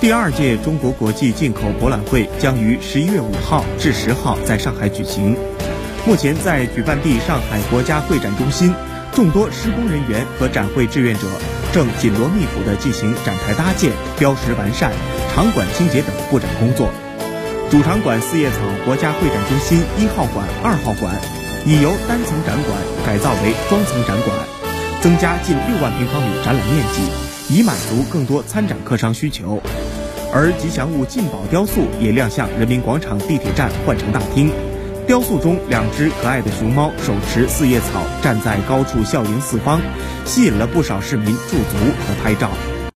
第二届中国国际进口博览会将于十一月五号至十号在上海举行。目前，在举办地上海国家会展中心，众多施工人员和展会志愿者正紧锣密鼓地进行展台搭建、标识完善、场馆清洁等布展工作。主场馆四叶草国家会展中心一号馆、二号馆已由单层展馆改造为双层展馆，增加近六万平方米展览面积，以满足更多参展客商需求。而吉祥物进宝雕塑也亮相人民广场地铁站换乘大厅。雕塑中，两只可爱的熊猫手持四叶草，站在高处笑迎四方，吸引了不少市民驻足和拍照。